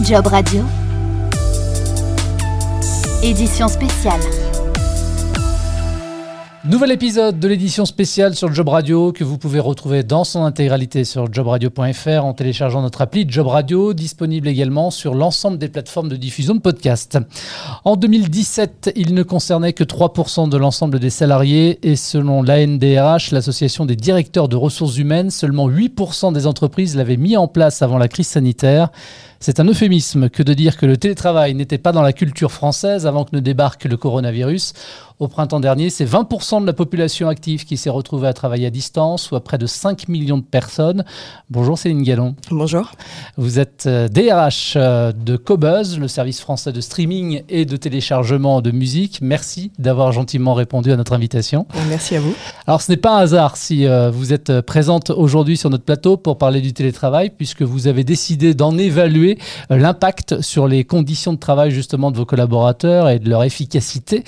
Job Radio. Édition spéciale. Nouvel épisode de l'édition spéciale sur Job Radio que vous pouvez retrouver dans son intégralité sur jobradio.fr en téléchargeant notre appli Job Radio, disponible également sur l'ensemble des plateformes de diffusion de podcasts. En 2017, il ne concernait que 3% de l'ensemble des salariés et selon l'ANDRH, l'association des directeurs de ressources humaines, seulement 8% des entreprises l'avaient mis en place avant la crise sanitaire. C'est un euphémisme que de dire que le télétravail n'était pas dans la culture française avant que ne débarque le coronavirus. Au printemps dernier, c'est 20% de la population active qui s'est retrouvée à travailler à distance, soit près de 5 millions de personnes. Bonjour Céline Gallon. Bonjour. Vous êtes DRH euh, euh, de Cobuzz, le service français de streaming et de téléchargement de musique. Merci d'avoir gentiment répondu à notre invitation. Merci à vous. Alors ce n'est pas un hasard si euh, vous êtes présente aujourd'hui sur notre plateau pour parler du télétravail, puisque vous avez décidé d'en évaluer l'impact sur les conditions de travail justement de vos collaborateurs et de leur efficacité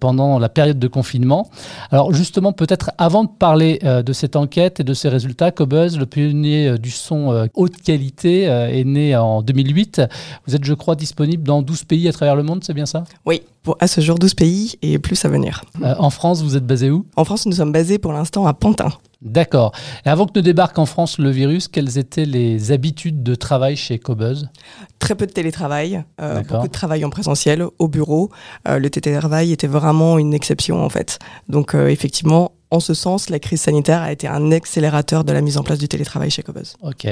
pendant la période de confinement. Alors justement, peut-être avant de parler euh, de cette enquête et de ses résultats, Cobuzz, le pionnier euh, du son euh, haute qualité, est né en 2008. Vous êtes, je crois, disponible dans 12 pays à travers le monde, c'est bien ça? Oui, pour à ce jour 12 pays et plus à venir. en France, vous êtes basé où? En France, nous sommes basés pour l'instant à Pantin. D'accord. Et avant que ne débarque en France le virus, quelles étaient les habitudes de travail chez Cobuzz? Très peu de télétravail, euh, beaucoup de travail en présentiel, au bureau. Euh, le télétravail était vraiment une exception en fait. Donc euh, effectivement, en ce sens, la crise sanitaire a été un accélérateur de la mise en place du télétravail chez Cobuzz. Ok.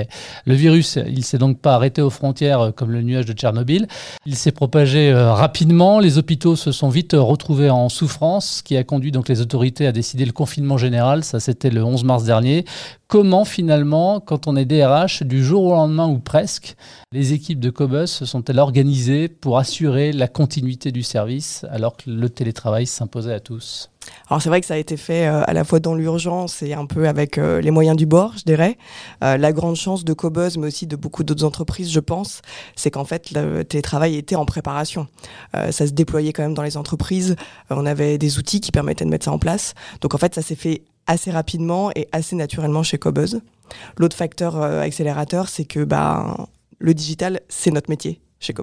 Le virus, il s'est donc pas arrêté aux frontières euh, comme le nuage de Tchernobyl. Il s'est propagé euh, rapidement. Les hôpitaux se sont vite retrouvés en souffrance, ce qui a conduit donc les autorités à décider le confinement général. Ça, c'était le 11 mars dernier. Comment finalement, quand on est DRH, du jour au lendemain ou presque, les équipes de Cobuzz se sont-elles organisées pour assurer la continuité du service alors que le télétravail s'imposait à tous? Alors c'est vrai que ça a été fait euh, à la fois dans l'urgence et un peu avec euh, les moyens du bord, je dirais. Euh, la grande chance de Cobuzz, mais aussi de beaucoup d'autres entreprises, je pense, c'est qu'en fait le télétravail était en préparation. ça se déployait quand même dans les entreprises. on avait des outils qui permettaient de mettre ça en place. Donc en fait ça s'est fait assez rapidement et assez naturellement chez Cobuzz. L'autre facteur accélérateur, c'est que bah, le digital, c'est notre métier chez.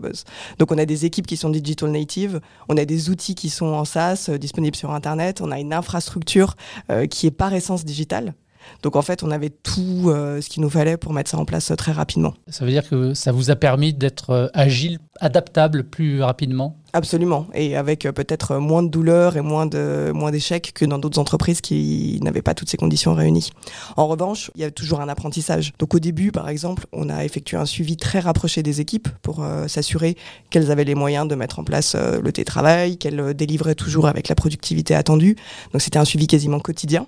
Donc on a des équipes qui sont digital native, on a des outils qui sont en SaaS, euh, disponibles sur Internet, on a une infrastructure euh, qui est par essence digitale. Donc en fait, on avait tout euh, ce qu'il nous fallait pour mettre ça en place très rapidement. Ça veut dire que ça vous a permis d'être agile, adaptable plus rapidement? Absolument, et avec peut-être moins de douleurs et moins de moins d'échecs que dans d'autres entreprises qui n'avaient pas toutes ces conditions réunies. En revanche, il y a toujours un apprentissage. Donc au début, par exemple, on a effectué un suivi très rapproché des équipes pour euh, s'assurer qu'elles avaient les moyens de mettre en place euh, le télétravail, qu'elles euh, délivraient toujours avec la productivité attendue. Donc c'était un suivi quasiment quotidien,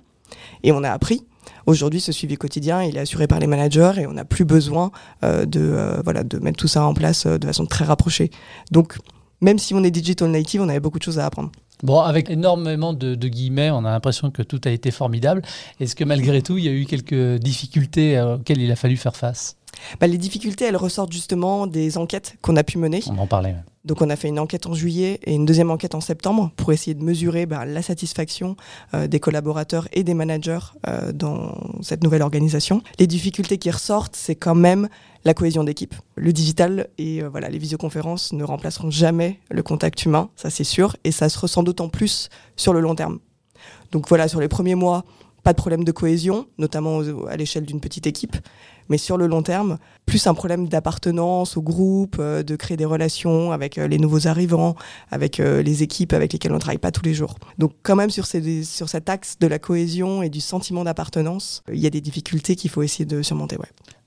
et on a appris. Aujourd'hui, ce suivi quotidien, il est assuré par les managers et on n'a plus besoin de, voilà, de mettre tout ça en place de façon très rapprochée. Donc, même si on est digital native, on avait beaucoup de choses à apprendre. Bon, avec énormément de, guillemets, on a l'impression que tout a été formidable. Est-ce que malgré tout, il y a eu quelques difficultés euh, auxquelles il a fallu faire face? Bah, Les difficultés, elles ressortent justement des enquêtes qu'on a pu mener. On en parlait. Donc on a fait une enquête en juillet et une deuxième enquête en septembre pour essayer de mesurer bah, la satisfaction euh, des collaborateurs et des managers euh, dans cette nouvelle organisation. Les difficultés qui ressortent, c'est quand même la cohésion d'équipe. Le digital et euh, voilà, les visioconférences ne remplaceront jamais le contact humain, ça c'est sûr, et ça se ressent d'autant plus sur le long terme. Donc voilà, sur les premiers mois, pas de problème de cohésion, notamment à l'échelle d'une petite équipe. Mais sur le long terme, plus un problème d'appartenance au groupe, euh, de créer des relations avec euh, les nouveaux arrivants, avec euh, les équipes avec lesquelles on ne travaille pas tous les jours. Donc quand même sur, ces, cet axe de la cohésion et du sentiment d'appartenance, il y a des difficultés qu'il faut essayer de surmonter.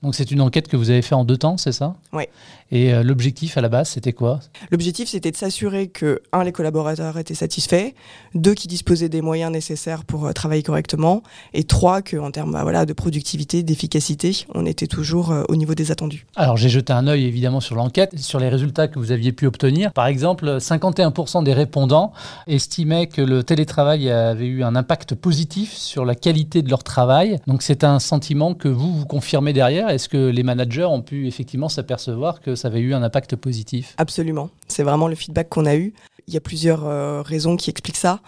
Donc c'est une enquête que vous avez fait en deux temps, c'est ça? Oui. Et l'objectif à la base, c'était quoi? L'objectif, c'était de s'assurer que, un, les collaborateurs étaient satisfaits, deux, qu'ils disposaient des moyens nécessaires pour travailler correctement, et trois, qu'en termes bah, voilà, de productivité, d'efficacité, on était toujours au niveau des attendus. Alors j'ai jeté un œil évidemment sur l'enquête, sur les résultats que vous aviez pu obtenir. Par exemple, 51% des répondants estimaient que le télétravail avait eu un impact positif sur la qualité de leur travail. Donc c'est un sentiment que vous vous confirmez derrière. Est-ce que les managers ont pu effectivement s'apercevoir que ça avait eu un impact positif? Absolument. C'est vraiment le feedback qu'on a eu. Il y a plusieurs euh, raisons qui expliquent ça.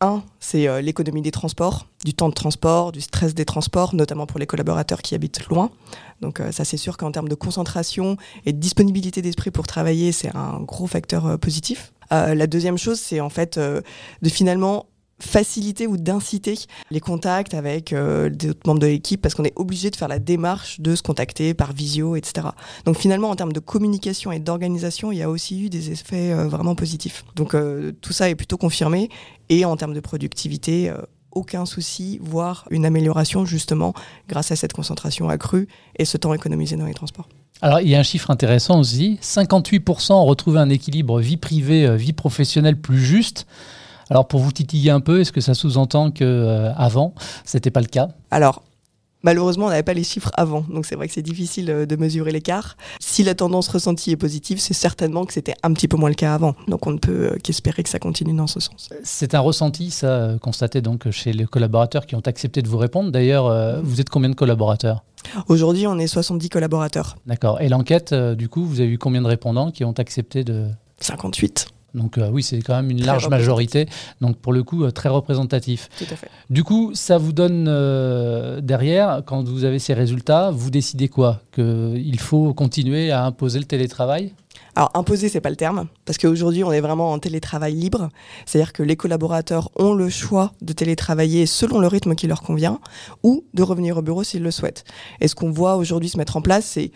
Un, c'est euh, l'économie des transports, du temps de transport, du stress des transports, notamment pour les collaborateurs qui habitent loin. Donc euh, ça, c'est sûr qu'en termes de concentration et de disponibilité d'esprit pour travailler, c'est un gros facteur positif. la deuxième chose, c'est en fait de finalement faciliter ou d'inciter les contacts avec euh, d'autres membres de l'équipe parce qu'on est obligé de faire la démarche de se contacter par visio, etc. Donc finalement, en termes de communication et d'organisation, il y a aussi eu des effets euh, vraiment positifs. Donc euh, tout ça est plutôt confirmé et en termes de productivité, aucun souci, voire une amélioration justement grâce à cette concentration accrue et ce temps économisé dans les transports. Alors, il y a un chiffre intéressant aussi 58% ont retrouvé un équilibre vie privée, vie professionnelle plus juste. Alors pour vous titiller un peu, est-ce que ça sous-entend que euh, avant c'était pas le cas? Alors Malheureusement, on n'avait pas les chiffres avant, donc c'est vrai que c'est difficile euh, de mesurer l'écart. Si la tendance ressentie est positive, c'est certainement que c'était un petit peu moins le cas avant. Donc on ne peut euh, qu'espérer que ça continue dans ce sens. C'est un ressenti, ça, constaté donc chez les collaborateurs qui ont accepté de vous répondre. D'ailleurs, vous êtes combien de collaborateurs? Aujourd'hui, on est 70 collaborateurs. D'accord. Et l'enquête, du coup, vous avez eu combien de répondants qui ont accepté de... 58. Donc euh, oui, c'est quand même une large majorité. Donc pour le coup, euh, très représentatif. Tout à fait. Du coup, ça vous donne euh, derrière, quand vous avez ces résultats, vous décidez quoi? Qu'il faut continuer à imposer le télétravail? Alors imposer, c'est pas le terme, parce qu'aujourd'hui on est vraiment en télétravail libre, c'est-à-dire que les collaborateurs ont le choix de télétravailler selon le rythme qui leur convient, ou de revenir au bureau s'ils le souhaitent. Et ce qu'on voit aujourd'hui se mettre en place, c'est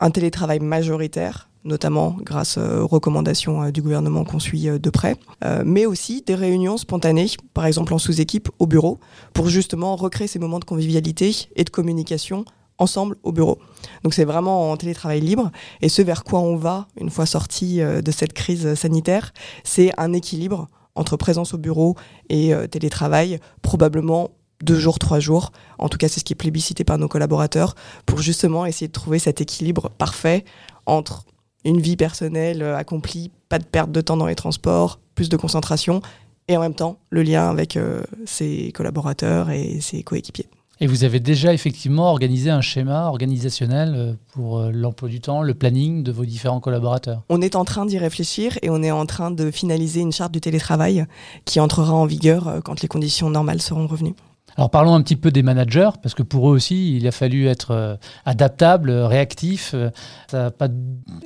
un télétravail majoritaire, notamment grâce aux recommandations euh, du gouvernement qu'on suit euh, de près, euh, mais aussi des réunions spontanées, par exemple en sous-équipe au bureau, pour justement recréer ces moments de convivialité et de communication ensemble au bureau. Donc c'est vraiment en télétravail libre. Et ce vers quoi on va, une fois sorti de cette crise sanitaire, c'est un équilibre entre présence au bureau et télétravail, probablement deux jours, trois jours. En tout cas, c'est ce qui est plébiscité par nos collaborateurs pour justement essayer de trouver cet équilibre parfait entre une vie personnelle euh, accomplie, pas de perte de temps dans les transports, plus de concentration, et en même temps le lien avec euh, ses collaborateurs et ses coéquipiers. Et vous avez déjà effectivement organisé un schéma organisationnel euh, pour l'emploi du temps, le planning de vos différents collaborateurs? On est en train d'y réfléchir et on est en train de finaliser une charte du télétravail qui entrera en vigueur quand les conditions normales seront revenues. Alors parlons un petit peu des managers, parce que pour eux aussi, il a fallu être euh, adaptable, réactif. Euh, ça n'a pas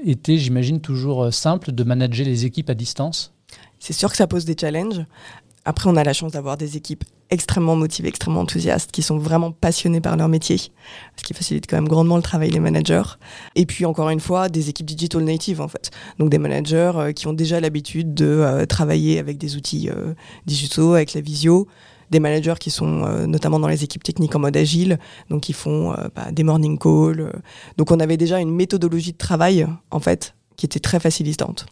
été, j'imagine, toujours euh, simple de manager les équipes à distance? C'est sûr que ça pose des challenges. Après, on a la chance d'avoir des équipes extrêmement motivées, extrêmement enthousiastes, qui sont vraiment passionnés par leur métier, ce qui facilite quand même grandement le travail des managers. Et puis, encore une fois, des équipes digital native, en fait. Donc, des managers qui ont déjà l'habitude de travailler avec des outils digitaux, avec la visio, des managers qui sont euh, notamment dans les équipes techniques en mode agile, donc qui font euh, bah, des morning calls. Euh. Donc on avait déjà une méthodologie de travail en fait qui était très facilitante.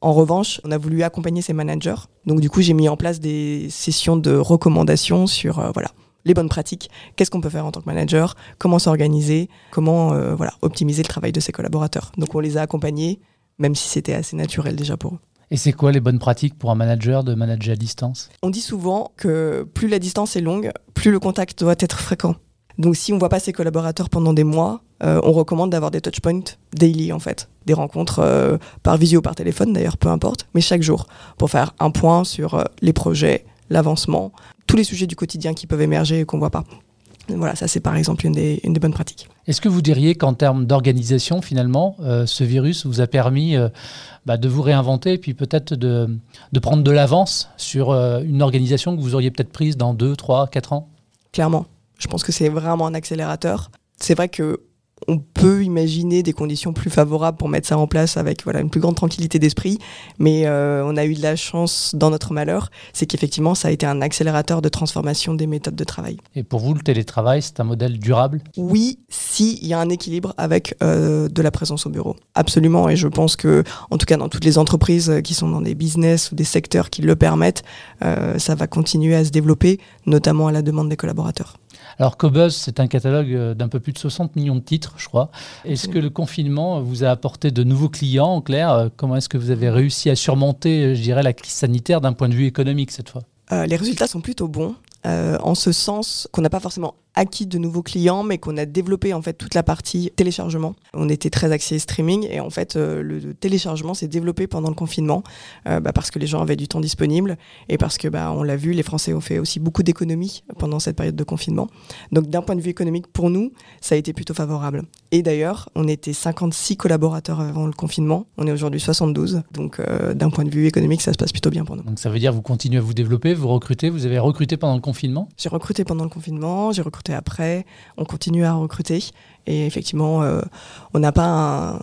En revanche, on a voulu accompagner ces managers. Donc du coup, j'ai mis en place des sessions de recommandations sur voilà les bonnes pratiques, qu'est-ce qu'on peut faire en tant que manager, comment s'organiser, comment voilà optimiser le travail de ses collaborateurs? Donc on les a accompagnés, même si c'était assez naturel déjà pour eux. Et c'est quoi les bonnes pratiques pour un manager de manager à distance? On dit souvent que plus la distance est longue, plus le contact doit être fréquent. Donc si on ne voit pas ses collaborateurs pendant des mois, euh, on recommande d'avoir des touchpoints daily en fait, des rencontres euh, par visio, par téléphone d'ailleurs, peu importe, mais chaque jour pour faire un point sur euh, les projets, l'avancement, tous les sujets du quotidien qui peuvent émerger et qu'on ne voit pas. Voilà, ça c'est par exemple une des, bonnes pratiques. Est-ce que vous diriez qu'en termes d'organisation, finalement, euh, ce virus vous a permis euh, bah, de vous réinventer et puis peut-être de, prendre de l'avance sur euh, une organisation que vous auriez peut-être prise dans 2, 3, 4 ans? Clairement. Je pense que c'est vraiment un accélérateur. C'est vrai que on peut imaginer des conditions plus favorables pour mettre ça en place avec voilà, une plus grande tranquillité d'esprit. Mais euh, on a eu de la chance dans notre malheur, c'est qu'effectivement, ça a été un accélérateur de transformation des méthodes de travail. Et pour vous, le télétravail, c'est un modèle durable? Oui, s'il y a un équilibre avec euh, de la présence au bureau. Absolument. Et je pense que, en tout cas, dans toutes les entreprises qui sont dans des business ou des secteurs qui le permettent, euh, ça va continuer à se développer, notamment à la demande des collaborateurs. Alors Cobuzz, c'est un catalogue euh, d'un peu plus de 60 millions de titres, je crois. Est-ce que le confinement vous a apporté de nouveaux clients, en clair? Euh, Comment est-ce que vous avez réussi à surmonter, euh, je dirais, la crise sanitaire d'un point de vue économique cette fois? Les résultats sont plutôt bons. en ce sens qu'on n'a pas forcément acquis de nouveaux clients, mais qu'on a développé en fait toute la partie téléchargement. On était très axé streaming et en fait euh, le téléchargement s'est développé pendant le confinement euh, bah, parce que les gens avaient du temps disponible et parce que bah, on l'a vu, les Français ont fait aussi beaucoup d'économies pendant cette période de confinement. Donc d'un point de vue économique, pour nous, ça a été plutôt favorable. Et d'ailleurs, on était 56 collaborateurs avant le confinement, on est aujourd'hui 72. Donc euh, d'un point de vue économique, ça se passe plutôt bien pour nous. Donc ça veut dire vous continuez à vous développer, vous recrutez, vous avez recruté pendant le confinement? J'ai recruté pendant le confinement, j'ai recruté après, on continue à recruter. Et effectivement, euh, on n'a pas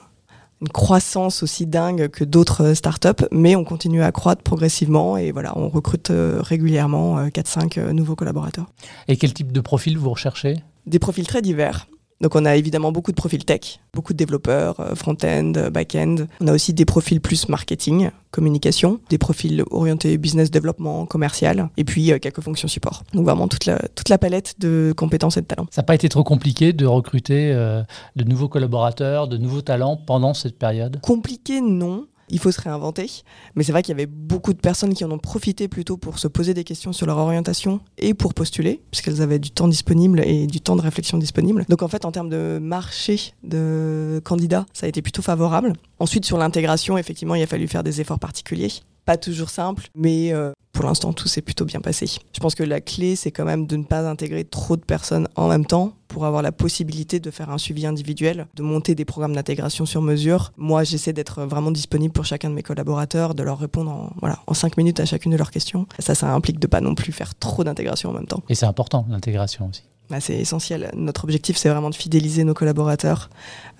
une croissance aussi dingue que d'autres startups, mais on continue à croître progressivement et voilà, on recrute euh, régulièrement 4-5 euh, nouveaux collaborateurs. Et quel type de profil vous recherchez? Des profils très divers. Donc on a évidemment beaucoup de profils tech, beaucoup de développeurs, euh, front-end, euh, back-end. On a aussi des profils plus marketing, communication, des profils orientés business développement, commercial, et puis euh, quelques fonctions support. Donc vraiment toute la, toute la palette de compétences et de talents. Ça n'a pas été trop compliqué de recruter de nouveaux collaborateurs, de nouveaux talents pendant cette période? Compliqué, non il faut se réinventer. Mais c'est vrai qu'il y avait beaucoup de personnes qui en ont profité plutôt pour se poser des questions sur leur orientation et pour postuler, puisqu'elles avaient du temps disponible et du temps de réflexion disponible. Donc en fait, en termes de marché de candidats, ça a été plutôt favorable. Ensuite, sur l'intégration, effectivement, il a fallu faire des efforts particuliers. Pas toujours simple, mais euh, pour l'instant, tout s'est plutôt bien passé. Je pense que la clé, c'est quand même de ne pas intégrer trop de personnes en même temps pour avoir la possibilité de faire un suivi individuel, de monter des programmes d'intégration sur mesure. Moi, j'essaie d'être vraiment disponible pour chacun de mes collaborateurs, de leur répondre en, voilà, en cinq minutes à chacune de leurs questions. Ça, ça implique de pas non plus faire trop d'intégration en même temps. Et c'est important, l'intégration aussi. Bah, c'est essentiel. Notre objectif, c'est vraiment de fidéliser nos collaborateurs.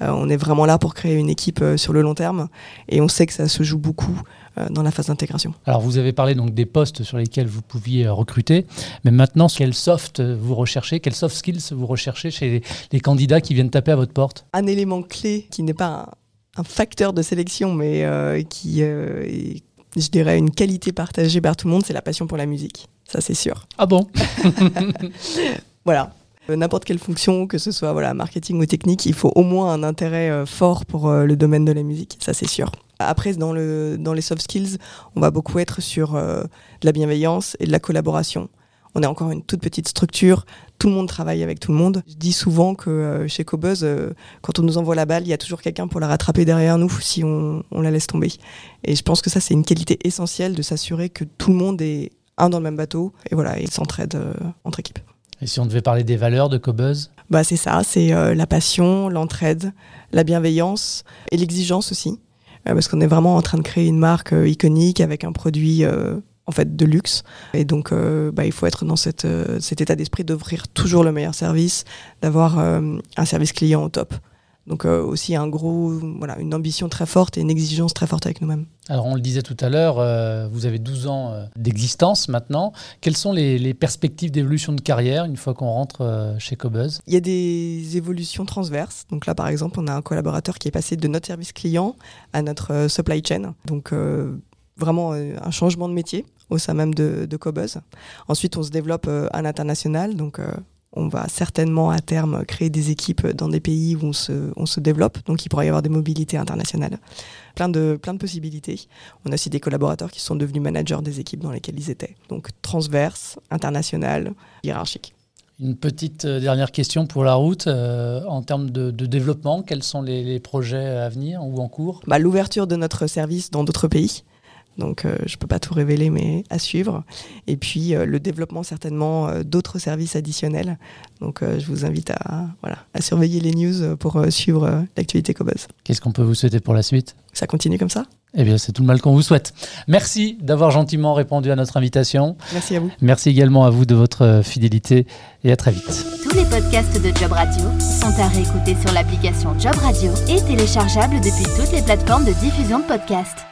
Euh, on est vraiment là pour créer une équipe euh, sur le long terme et on sait que ça se joue beaucoup euh, dans la phase d'intégration. Alors, vous avez parlé donc des postes sur lesquels vous pouviez recruter, mais maintenant, quel soft vous recherchez, quels soft skills vous recherchez? Chez les, candidats qui viennent taper à votre porte? Un élément clé qui n'est pas un, facteur de sélection, mais qui est, je dirais, une qualité partagée par tout le monde, c'est la passion pour la musique. Ça, c'est sûr. Ah bon? Voilà. Euh, n'importe quelle fonction, que ce soit voilà, marketing ou technique, il faut au moins un intérêt euh, fort pour euh, le domaine de la musique, ça c'est sûr. Après, dans, le, dans les soft skills, on va beaucoup être sur de la bienveillance et de la collaboration. On est encore une toute petite structure, tout le monde travaille avec tout le monde. Je dis souvent que chez Cobuzz, quand on nous envoie la balle, il y a toujours quelqu'un pour la rattraper derrière nous si on, on la laisse tomber. Et je pense que ça, c'est une qualité essentielle de s'assurer que tout le monde est un dans le même bateau et voilà, et s'entraide entre équipes. Et si on devait parler des valeurs de Cobuzz? Bah, C'est ça, c'est euh, la passion, l'entraide, la bienveillance et l'exigence aussi. Euh, parce qu'on est vraiment en train de créer une marque euh, iconique avec un produit en fait de luxe. Et donc bah, il faut être dans cette, cet état d'esprit d'offrir toujours le meilleur service, d'avoir un service client au top. Donc euh, aussi un gros, voilà, une ambition très forte et une exigence très forte avec nous-mêmes. Alors on le disait tout à l'heure, euh, vous avez 12 ans euh, d'existence maintenant. Quelles sont les, perspectives d'évolution de carrière une fois qu'on rentre chez Cobuzz? Il y a des évolutions transverses. Donc là par exemple, on a un collaborateur qui est passé de notre service client à notre supply chain. Donc vraiment un changement de métier au sein même de, de Cobuzz. Ensuite, on se développe à l'international. Donc on va certainement à terme créer des équipes dans des pays où on se, développe, donc il pourrait y avoir des mobilités internationales. Plein de, plein de possibilités. On a aussi des collaborateurs qui sont devenus managers des équipes dans lesquelles ils étaient. Donc transverse, international, hiérarchique. Une petite euh, dernière question pour la route. Euh, en termes de, développement, quels sont les, projets à venir ou en cours? Bah, L'ouverture de notre service dans d'autres pays. Donc euh, je ne peux pas tout révéler, mais à suivre. Et puis euh, le développement certainement euh, d'autres services additionnels. Donc je vous invite à, voilà, à surveiller les news pour suivre l'actualité Cobuzz. Qu'est-ce qu'on peut vous souhaiter pour la suite? Ça continue comme ça? Eh bien, c'est tout le mal qu'on vous souhaite. Merci d'avoir gentiment répondu à notre invitation. Merci à vous. Merci également à vous de votre fidélité et à très vite. Tous les podcasts de Job Radio sont à réécouter sur l'application Job Radio et téléchargeables depuis toutes les plateformes de diffusion de podcasts.